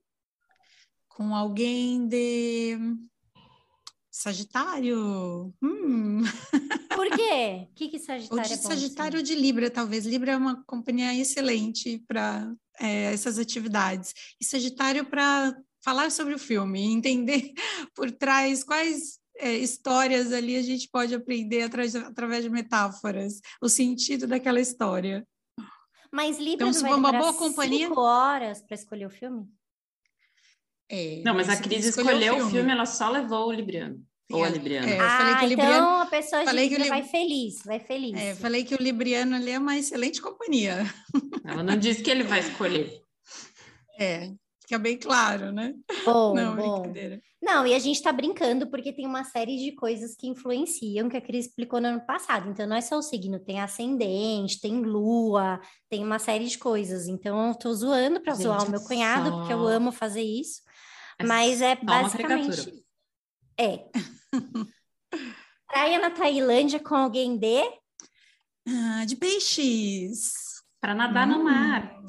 com alguém de Sagitário. Hum. *laughs* Por quê? O que, que Sagitário Ou de é Sagitário de Libra, talvez. Libra é uma companhia excelente para é, essas atividades. E Sagitário para falar sobre o filme, *laughs* entender por trás quais é, histórias ali a gente pode aprender através, através de metáforas, o sentido daquela história. Mas Libra então, não vai uma boa companhia... cinco horas para escolher o filme? É, Não, mas a Cris escolheu escolheu o filme. ela só levou o Libriano. Ou a É, Libriana. é. Eu falei ah, que o então Libriano- a pessoa falei que o vai feliz, vai feliz. É, falei que o Libriano ali é uma excelente companhia. *laughs* Ela não disse que ele vai escolher. É, fica bem claro, né? Bom, Não, bom. brincadeira. Não, e a gente tá brincando porque tem uma série de coisas que influenciam, que a Cris explicou no ano passado. Então, não é só o signo, tem ascendente, tem lua, tem uma série de coisas. Então, eu tô zoando pra Gente, zoar o meu cunhado, só- porque eu amo fazer isso. É Mas é basicamente. É. Praia na Tailândia com alguém de. Ah, de peixes. Para nadar no Hum. mar.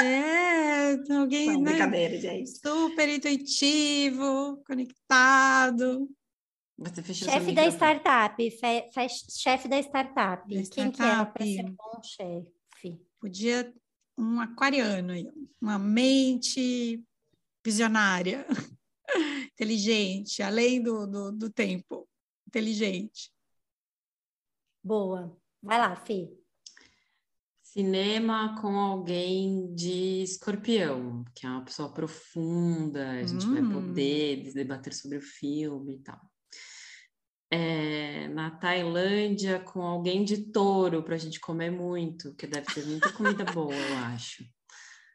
É, alguém, Não, né? brincadeira, gente. Super intuitivo, conectado. Chefe da startup. fe- fe- chefe da startup. Da Quem que é para startup. ser bom chefe? Podia um aquariano, aí, uma mente visionária, *laughs* inteligente, além do, do, do tempo, inteligente. Boa. Vai lá, Fê. Cinema com alguém de escorpião, que é uma pessoa profunda, a gente vai Hum. poder debater sobre o filme e tal. É, na Tailândia com alguém de touro para a gente comer muito, que deve ter muita comida boa, eu acho.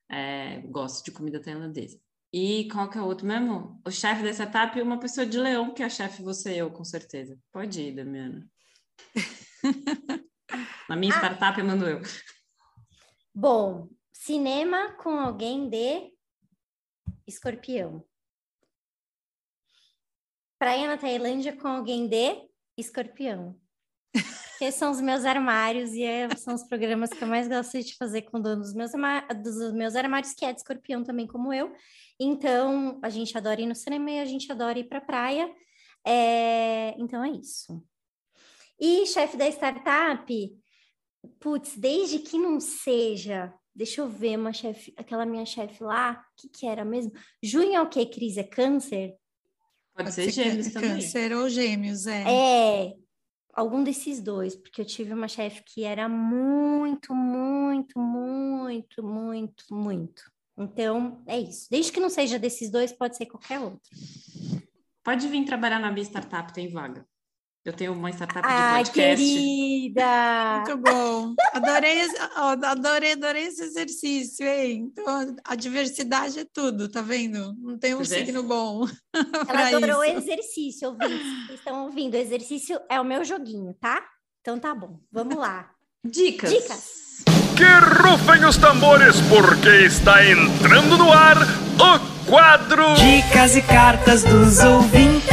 É, gosto de comida tailandesa. E qual que é o outro mesmo? O chefe da startup e uma pessoa de leão, que é a chefe você e eu, com certeza. Pode ir, Damiana. *laughs* Na minha Ah. startup eu mando eu. Bom, cinema com alguém de escorpião. Praia na Tailândia com alguém de escorpião. Porque são os meus armários e é- são os programas que eu mais gosto de fazer com o dono dos meus, dos meus armários, que é de escorpião também, como eu. Então, a gente adora ir no cinema e a gente adora ir para praia. É, Então, é isso. E chefe da startup, putz, desde que não seja, deixa eu ver, uma chefe, aquela minha chefe lá, o que, que era mesmo? Junho é o quê, Cris? É câncer? Pode, Pode ser ser gêmeos cân- também. Câncer ou gêmeos, é. É, algum desses dois, porque eu tive uma chefe que era muito, muito, muito, muito, muito. Então, é isso. Desde que não seja desses dois, pode ser qualquer outro. Pode vir trabalhar na minha startup, tem vaga. Eu tenho uma startup de Ai, podcast. querida! Muito bom. Adorei, adorei, adorei esse exercício, hein? Então, a diversidade é tudo, tá vendo? Não tem um é. signo bom. *laughs* Ela adorou o isso. exercício, ouvintes. Vocês estão ouvindo? O exercício é o meu joguinho, tá? Então tá bom, vamos lá. Dicas. Dicas. Que rufem os tambores, porque está entrando no ar o quadro Dicas e cartas dos ouvintes.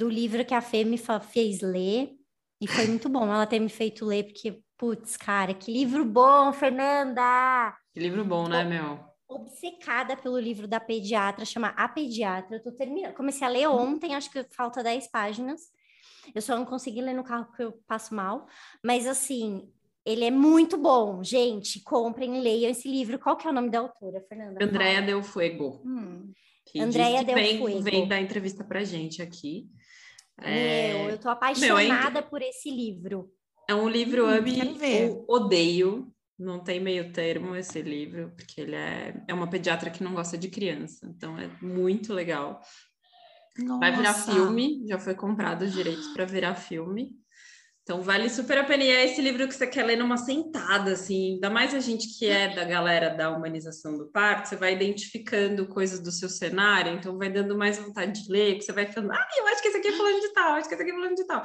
do livro que a Fê me fez ler. E foi muito bom ela ter me feito ler, porque, putz, cara, que livro bom, Fernanda! Que livro bom, né, meu? Obcecada pelo livro da pediatra, chama A Pediatra. Eu tô terminando. Comecei a ler ontem, acho que falta 10 páginas. Eu só não consegui ler no carro porque eu passo mal. Mas, assim, ele é muito bom. Gente, comprem, leiam esse livro. Qual que é o nome da autora, Fernanda? Andréia Del Fuego. Hum, Que Andréia Del vem, Fuego. vem dar entrevista pra gente aqui. Meu, É, eu tô Meu, é apaixonada por esse livro. é um livro Hum, ame quero ver. ou odeio. Não tem meio termo esse livro, porque ele é, é uma pediatra que não gosta de criança. Então é muito legal. Vai virar nossa. filme, já foi comprado os direitos para virar filme. Então vale super a pena. E é esse livro que você quer ler numa sentada, assim. Ainda mais a gente que é da galera da humanização do parto, você vai identificando coisas do seu cenário, então vai dando mais vontade de ler, porque você vai falando, ah, eu acho que esse aqui é fulano de tal, acho que esse aqui é fulano de tal.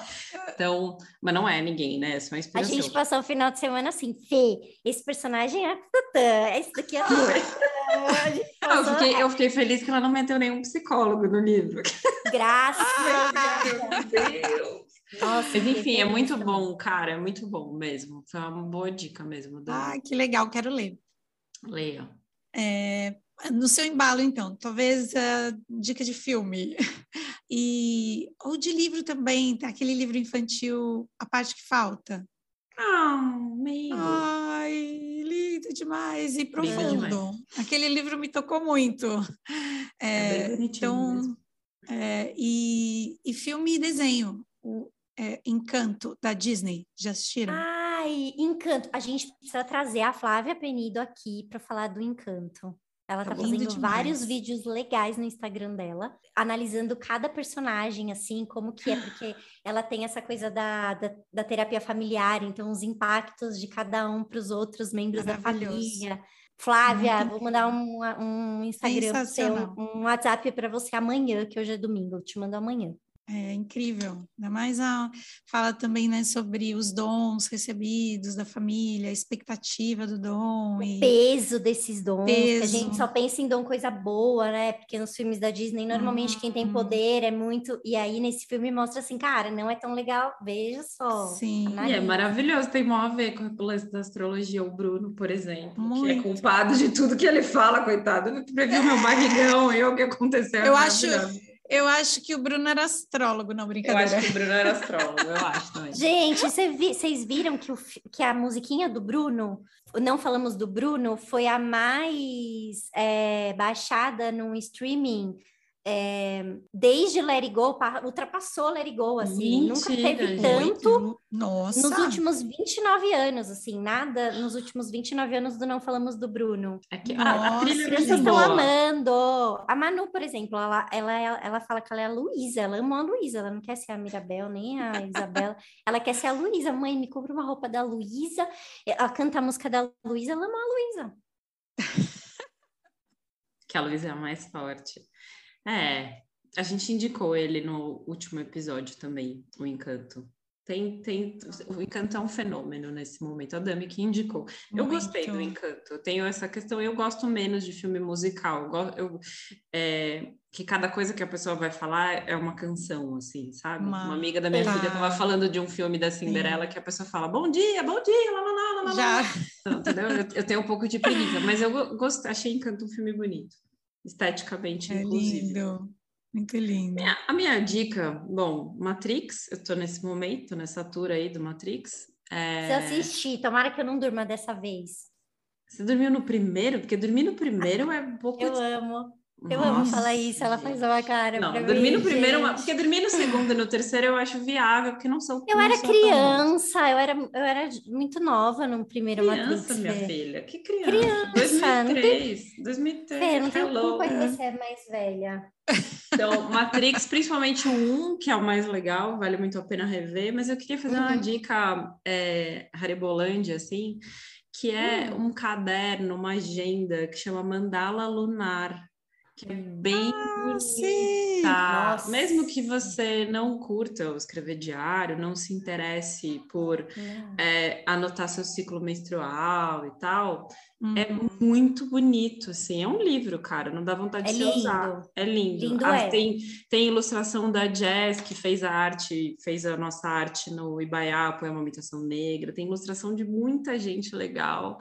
Então, mas não é ninguém, né? É só uma A inspiração. gente passou o final de semana assim, Fê, esse personagem é a Tatã, esse daqui é a. A Não, eu, fiquei, eu fiquei feliz que ela não meteu nenhum psicólogo no livro. graças. *laughs* Meu Deus! Nossa, Mas enfim, é muito bom, cara, é muito bom mesmo. Foi uma boa dica mesmo. Da... Ah, que legal, quero ler. Leia. É, no seu embalo, então, talvez uh, dica de filme. *laughs* E, ou de livro também, tem aquele livro infantil, A Parte que Falta. Ah, amigo. Ai, lindo demais e profundo. demais. Aquele livro me tocou muito. É É, então, é, e, e filme e desenho, o é, Encanto, da Disney, já assistiram? Ai, Encanto. A gente precisa trazer a Flávia Penido aqui para falar do Encanto. Ela tá Lindo fazendo demais. vários vídeos legais no Instagram dela, analisando cada personagem, assim, como que é, porque ela tem essa coisa da, da, da terapia familiar, então os impactos de cada um para os outros membros da família. Flávia, Muito vou mandar um, um Instagram Sensacional. um WhatsApp para você amanhã, que hoje é domingo, eu te mando amanhã. É incrível. Ainda mais a, fala também né, sobre os dons recebidos da família, a expectativa do dom. E... peso desses dons, que a Peso. gente só pensa em dom coisa boa, né? Porque nos filmes da Disney, normalmente quem tem Uhum. poder é muito. E aí nesse filme mostra assim, cara, não é tão legal, veja só. Sim. E é maravilhoso, tem mó a ver com o lance da astrologia, o Bruno, por exemplo, que é Muito. culpado de tudo que ele fala, coitado. Ele previu meu barrigão e o que aconteceu. é Eu acho. Eu acho que o Bruno era astrólogo, não Eu brincadeira. acho que o Bruno era astrólogo, eu acho também. *laughs* Gente, cê vi- vocês viram que, o que a musiquinha do Bruno, não falamos do Bruno, foi a mais é, baixada no streaming é, desde Let It Go, pa- ultrapassou Let It Go, assim, nunca Mentira, teve gente. tanto Nossa. nos últimos 29 anos, assim, nada nos últimos 29 anos do Não Falamos do Bruno. É que a, a Nossa, trilha muito estão boa. amando. A Manu, por exemplo, ela, ela, ela fala que ela é a Luísa, ela ama a Luísa, ela não quer ser a Mirabel nem a *laughs* Isabela, ela quer ser a Luísa. Mãe, me compra uma roupa da Luísa. Ela canta a música da Luísa, ela ama a Luísa. *laughs* Que a Luísa é a mais forte. É, a gente indicou ele no último episódio também, o Encanto. Tem, tem, o Encanto é um fenômeno nesse momento. A Dami que indicou. Eu gostei do Muito. Encanto. Eu tenho essa questão. Eu gosto menos de filme musical. Eu, é, que cada coisa que a pessoa vai falar é uma canção, assim, sabe? Uma, Uma- amiga da minha Tá. filha estava falando de um filme da Cinderela que a pessoa fala bom dia, bom dia, lá, lá, lá, lá, lá. Já. Não, entendeu? Eu, eu tenho um pouco de preguiça, mas eu go- gost, achei Encanto um filme bonito. Esteticamente, É inclusive. lindo. Muito lindo. Minha- a minha dica, bom, Matrix, eu tô nesse momento, nessa tour aí do Matrix. É, Se eu assistir, tomara que eu não durma dessa vez. Você dormiu no primeiro? Porque dormir no primeiro é um pouco. Eu amo. Eu amo Nossa, falar isso, ela faz uma cara Não, dormir mim, no primeiro, uma- gente. porque dormir no segundo e no terceiro eu acho viável, porque não são. Eu não era tão bons. criança, eu era, eu era muito nova no primeiro Criança, Matrix. minha Fê. filha. Que criança? Criança, não tem- 2003. 2003. Fê, não hello. culpa que você é mais velha. Então, Matrix, principalmente o 1, que é o mais legal, vale muito a pena rever, mas eu queria fazer uma Uhum. dica é, Haribolândia, assim, que é Hum. um caderno, uma agenda que chama Mandala Lunar, que é bem Ah, sim. bonita. Nossa. Mesmo que você não curta o escrever diário, não se interesse por é, anotar seu ciclo menstrual e tal, é Uhum. muito bonito, assim. É um livro, cara, não dá vontade É de você usar. lindo. É lindo. Lindo Ah, é. Tem, tem ilustração da Jazz, que fez a arte, fez a nossa arte no Ibaiá, uma Imitação Negra. Tem ilustração de muita gente legal.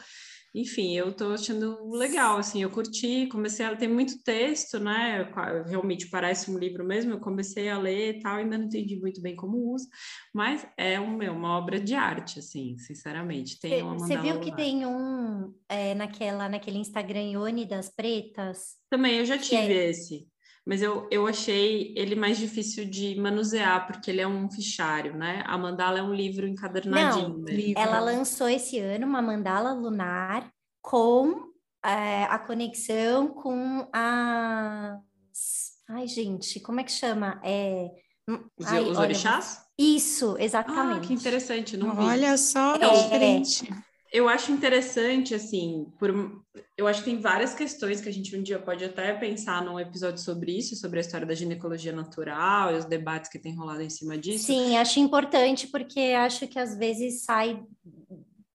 Enfim, eu tô achando legal, assim, eu curti, comecei a... Tem muito texto, né? Realmente parece um livro mesmo, eu comecei a ler e tal, ainda não entendi muito bem como usa, mas é uma, uma obra de arte, assim, sinceramente. Tem uma Você viu que lá. tem um é, naquela, naquele Instagram Ione das Pretas? Também, eu já é- tive esse, mas eu, eu achei ele mais difícil de manusear, porque ele é um fichário, né? A mandala é um livro encadernadinho. Não, mesmo. livro. Ela lançou esse ano uma mandala lunar com é, a conexão com as. Ai, gente, como é que chama? É... hum, Os, ai, os olha, orixás? Isso, Ah, exatamente. que interessante, não vi. Olha só, É. diferente. Eu acho interessante, assim, por... eu acho que tem várias questões que a gente um dia pode até pensar num episódio sobre isso, sobre a história da ginecologia natural e os debates que tem rolado em cima disso. Sim, acho importante porque acho que às vezes sai.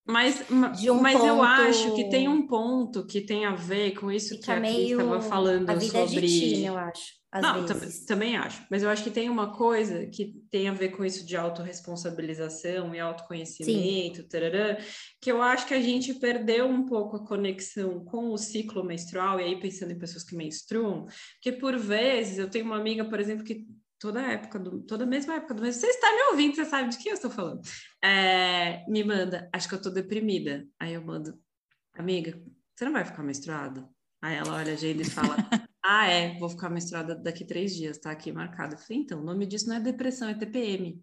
Mas, um mas eu ponto- acho que tem um ponto que tem a ver com isso que Fica a Cris meio estava falando a vida sobre. de teen, eu acho. Não, tam- também acho. Mas eu acho que tem uma coisa que tem a ver com isso de autorresponsabilização e autoconhecimento, tarará, que eu acho que a gente perdeu um pouco a conexão com o ciclo menstrual, e aí pensando em pessoas que menstruam, porque por vezes eu tenho uma amiga, por exemplo, que toda época, do, toda a mesma época do mês, você está me ouvindo, você sabe de quem eu estou falando, é, me manda, acho que eu estou deprimida. Aí eu mando, amiga, você não vai ficar menstruada? Aí ela olha a agenda e fala, *laughs* ah, é, vou ficar menstruada daqui três dias, tá aqui marcado. Eu falei, então, o nome disso não é depressão, é TPM.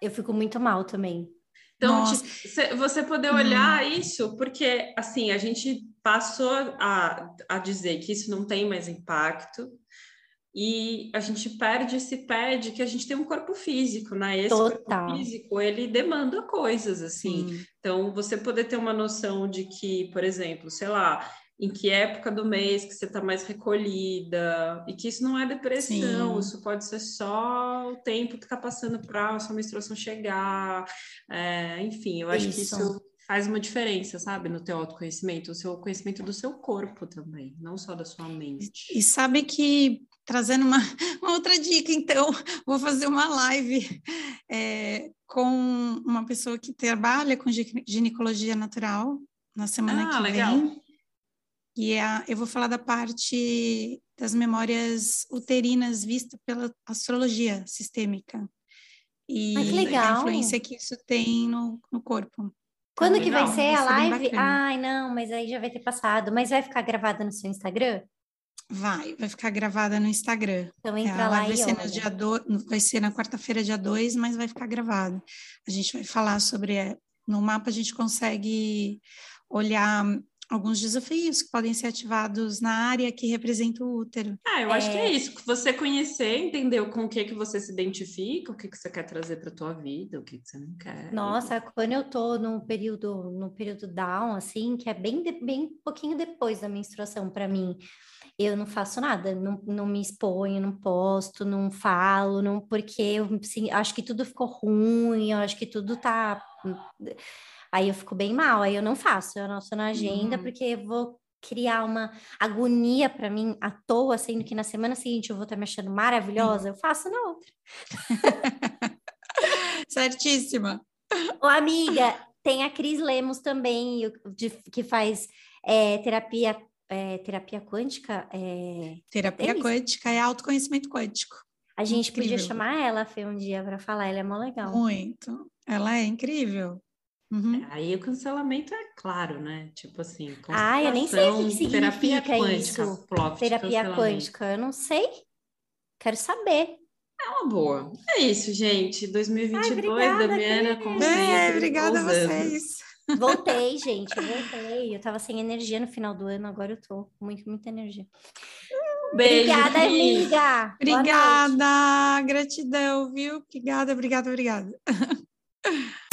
Eu fico muito mal também. Então, Nossa. tipo, cê- você poder olhar isso, porque assim, a gente passou a, a dizer que isso não tem mais impacto, e a gente perde esse pé de que a gente tem um corpo físico, né? Esse Total. corpo físico, ele demanda coisas, assim. Sim. Então, você poder ter uma noção de que, por exemplo, sei lá, em que época do mês que você está mais recolhida, e que isso não é depressão, Sim. isso pode ser só o tempo que está passando para a sua menstruação chegar. É, enfim, eu acho que Isso. Faz uma diferença, sabe, no teu autoconhecimento, o seu conhecimento do seu corpo também, não só da sua mente. E sabe que, trazendo uma, *laughs* uma outra dica, então, vou fazer uma live é, com uma pessoa que trabalha com gi- ginecologia natural na semana Ah, que legal. vem. E é a- eu vou falar da parte das memórias uterinas vista pela astrologia sistêmica. E Ah, que a influência que isso tem no, no corpo. Quando que vai ser vai a bem live? Ai, não, mas aí já vai ter passado. Mas vai ficar gravada no seu Instagram? Vai, vai ficar gravada no Instagram. Então É, entra a lá live e vai ser, no olha. dia do... vai ser na quarta-feira, dia 2, mas vai ficar gravado. A gente vai falar sobre. é, No mapa, a gente consegue olhar alguns desafios que podem ser ativados na área que representa o útero. Ah, eu acho que é isso, você conhecer, entender com o que que você se identifica, o que que você quer trazer para tua vida, o que que você não quer. Nossa, quando eu tô no período, no período down, assim, que é bem, de- bem pouquinho depois da menstruação para mim, eu não faço nada, não, não me exponho, não posto, não falo, não, porque eu assim, acho que tudo ficou ruim, eu acho que tudo tá. Aí eu fico bem mal, aí eu não faço, eu anoto na agenda, Uhum. porque eu vou criar uma agonia para mim à toa, sendo que na semana seguinte eu vou estar me achando maravilhosa, eu faço na outra. *laughs* Certíssima. Ô, amiga, tem a Cris Lemos também, que faz é, terapia, é, terapia quântica. é, Terapia É isso. quântica é autoconhecimento quântico. A gente podia Incrível. chamar ela, Fê, um dia para falar, ela é mó legal. Muito. Ela é incrível. Uhum. Aí o cancelamento é claro, né? Tipo assim, Ah, eu nem sei o que que terapia significa quântica, isso, plot, terapia quântica, eu não sei. Quero saber. É uma boa. É isso, gente. 2022, Ai, obrigada, Damiana, como É, obrigada a vocês. Voltei, *laughs* gente, eu voltei. Eu tava sem energia no final do ano, agora eu tô com muito, muita energia. Beijo, Obrigada, amiga. Obrigada, gratidão, viu? Obrigada, obrigada, obrigada. *laughs*